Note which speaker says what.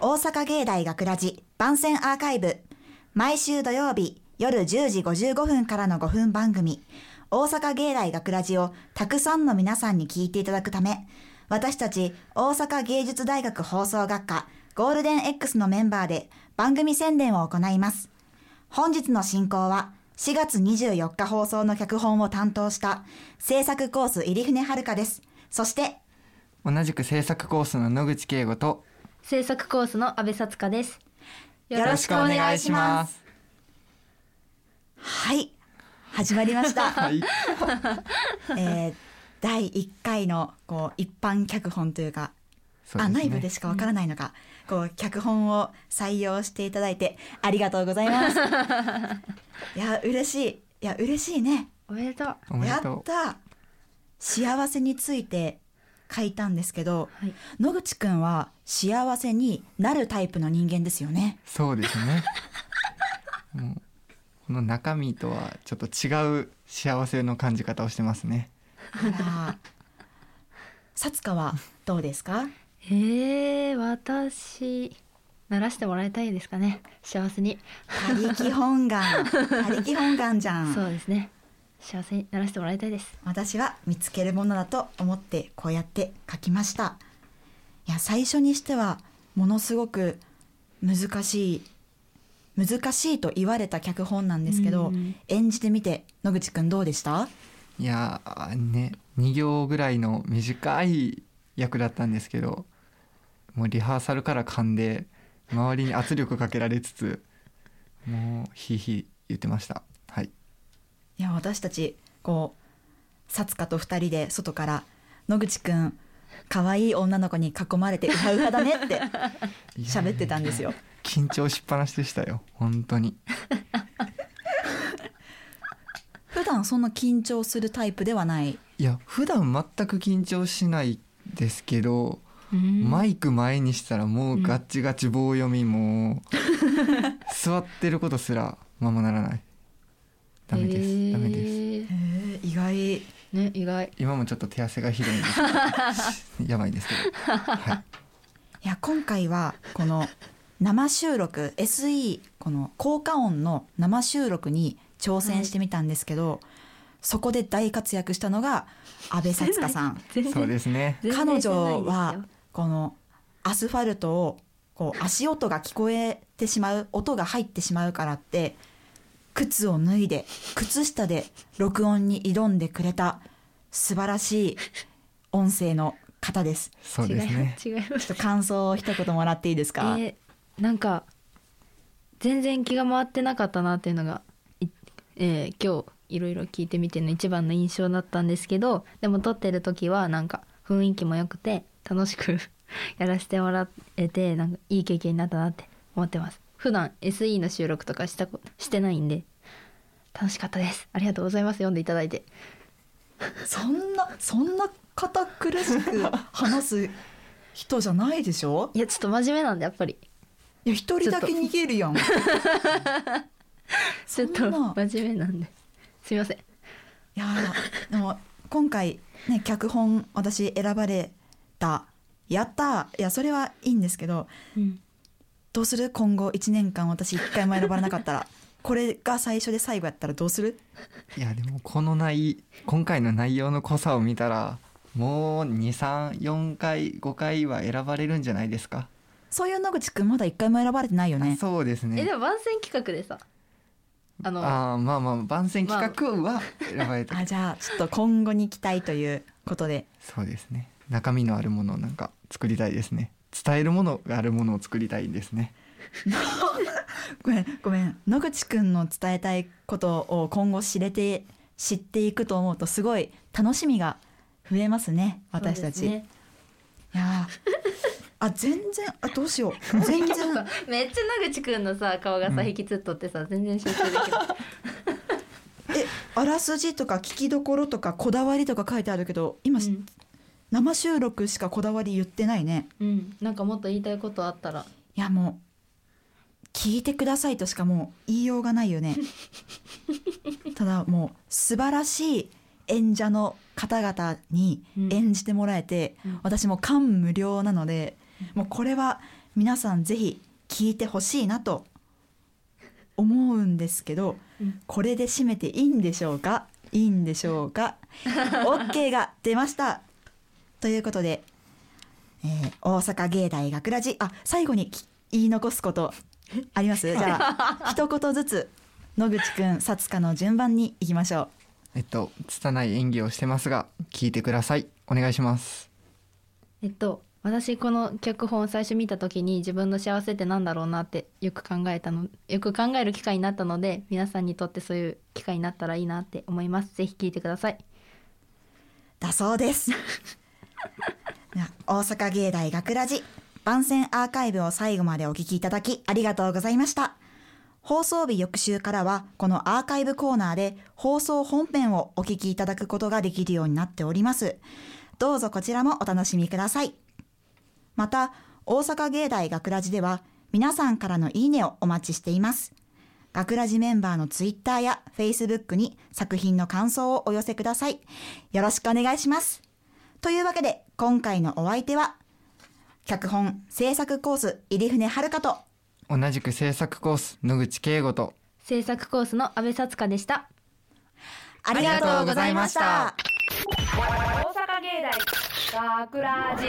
Speaker 1: 大阪芸大学ラジ番宣アーカイブ。毎週土曜日夜10時55分からの5分番組。大阪芸大学ラジをたくさんの皆さんに聞いていただくため私たち大阪芸術大学放送学科ゴールデン X のメンバーで番組宣伝を行います。本日の進行は4月24日放送の脚本を担当した制作コース入船遥です。そして
Speaker 2: 同じく制作コースの野口圭吾と
Speaker 3: 制作コースの阿部さつかです。
Speaker 1: よろしくお願いします。はい。始まりました。
Speaker 2: はい、
Speaker 1: えー第1回のこう一般脚本というか
Speaker 2: ね。
Speaker 1: あ内部でしかわからないのか、こう脚本を採用していただいてありがとうございます。いや嬉しい。いや嬉しいね。
Speaker 3: おめでとう。
Speaker 1: やった。幸せについて書いたんですけど
Speaker 3: はい。
Speaker 1: 野口くんは幸せになるタイプの人間ですよね
Speaker 2: そうですね この中身とはちょっと違う幸せの感じ方をしてますね
Speaker 1: あらさつかはどうですか？
Speaker 3: えー、私鳴らしてもらいたいですかね。幸せに。
Speaker 1: 他力本願他力本願じゃん
Speaker 3: そうですね。幸せにならせてもらいたいです。
Speaker 1: 私は見つけるものだと思ってこうやって書きました。いや最初にしてはものすごく難しい難しいと言われた脚本なんですけど、
Speaker 3: うん
Speaker 1: 演じてみて野口くんどうでした？
Speaker 2: いやーね2行ぐらいの短い役だったんですけどもうリハーサルから噛んで周りに圧力かけられつつもうひいひい言ってました。はい
Speaker 1: いや私たちこうさつかと二人で外から野口くん可愛い女の子に囲まれてうはうはだねって 喋ってたんですよ。
Speaker 2: 緊張しっぱなしでしたよ。本当に。
Speaker 1: 普段そんな緊張するタイプではない。
Speaker 2: いや普段全く緊張しないですけど、
Speaker 3: うん。
Speaker 2: マイク前にしたらもうガッチガチ棒読みもう 座ってることすらままならないダメです、
Speaker 3: えー
Speaker 2: ダメです。
Speaker 1: 意外。
Speaker 3: ね、意外。
Speaker 2: 今もちょっと手汗がひどいんです。け どやばいんですけど。はい。
Speaker 1: いや今回はこの生収録 SE この効果音の生収録に挑戦してみたんですけど、そこで大活躍したのが阿部さつかさん。
Speaker 3: 全然
Speaker 2: そうですね。
Speaker 3: 全然
Speaker 1: 彼女はこのアスファルトをこう足音が聞こえてしまう音が入ってしまうからって靴を脱いで靴下で録音に挑んでくれた素晴らしい音声の方です。
Speaker 2: そうですね。
Speaker 3: 違います。違います
Speaker 1: ちょっと感想を一言もらっていいですか、
Speaker 3: えーなんか全然気が回ってなかったなっていうのが、いえー今日いろいろ聞いてみての一番の印象だったんですけどでも撮ってる時はなんか雰囲気も良くて楽しく やらせてもらえてなんかいい経験になったなって思ってます。普段 SE の収録とかしたこしてないんで楽しかったです。ありがとうございます。読んでいただいて。
Speaker 1: そんなそんな堅苦しく話す人じゃないでしょ？
Speaker 3: いやちょっと真面目なんでやっぱり。
Speaker 1: いや一人だけ逃げるやん。
Speaker 3: ちょっ
Speaker 1: そ
Speaker 3: と真面目なんで。すいません。
Speaker 1: いやーでも今回ね脚本私選ばれた。やった。ーいやそれはいいんですけど
Speaker 3: うん。
Speaker 1: どうする？今後1年間私1回も選ばれなかったらこれが最初で最後やったらどうする？
Speaker 2: いやでもこの内今回の内容の濃さを見たらもう234回5回は選ばれるんじゃないですか、
Speaker 1: そういう野口くんまだ1回も選ばれてないよね。
Speaker 2: そうですね。
Speaker 3: えでも番宣企画でさ。あの
Speaker 2: あーまあまあ番宣企画は選ばれた、
Speaker 1: あじゃあちょっと今後に期待ということで。
Speaker 2: そうですね。中身のあるものをなんか作りたいですね。伝えるものがあるものを作りたいですね
Speaker 1: ごめんごめん。野口くんの伝えたいことを今後知れて知っていくと思うとすごい楽しみが増えますね私たち、
Speaker 3: ね。
Speaker 1: いやー。あ全然あどうしよう。全然。
Speaker 3: めっちゃ野口くんのさ顔がさ
Speaker 2: うん。
Speaker 3: 引きつっとってさ全然集中できる
Speaker 1: えあらすじとか聞きどころとかこだわりとか書いてあるけど今、
Speaker 3: うん。
Speaker 1: 生収録しかこだわり言ってないね。
Speaker 3: うん。なんかもっと言いたいことあったら。
Speaker 1: いやもう聞いてくださいとしかもう言いようがないよね。ただもう素晴らしい演者の方々に
Speaker 3: うん。
Speaker 1: 演じてもらえて、
Speaker 3: うん。
Speaker 1: 私も感無量なので、もうこれは皆さんぜひ聞いてほしいなと思うんですけど、
Speaker 3: うん。
Speaker 1: これで締めていいんでしょうか？いいんでしょうか？OK が出ました。ということで、えー大阪芸大学ラジあ最後にき言い残すこと あります？じゃあ一言ずつ野口くん薩香の順番に行きましょう。
Speaker 2: えっと拙い演技をしてますが聞いてください。お願いします。
Speaker 3: えっと私この脚本を最初見た時に自分の幸せってなんだろうなってよく考えたのよく考える機会になったので皆さんにとってそういう機会になったらいいなって思います。ぜひ聞いてください。
Speaker 1: だそうです。では大阪芸大学ラジ番宣アーカイブを最後までお聞きいただきありがとうございました。放送日翌週からはこのアーカイブコーナーで放送本編をお聞きいただくことができるようになっております。どうぞこちらもお楽しみください。また大阪芸大学ラジでは皆さんからのいいねをお待ちしています。学ラジメンバーのツイッターやフェイスブックに作品の感想をお寄せください。よろしくお願いします。というわけで、今回のお相手は、脚本制作コース入船遥と、
Speaker 2: 同じく制作コース野口圭吾と。
Speaker 3: 制作コースの阿部さつかでした。
Speaker 1: ありがとうございました。
Speaker 4: 大阪芸大学ラジ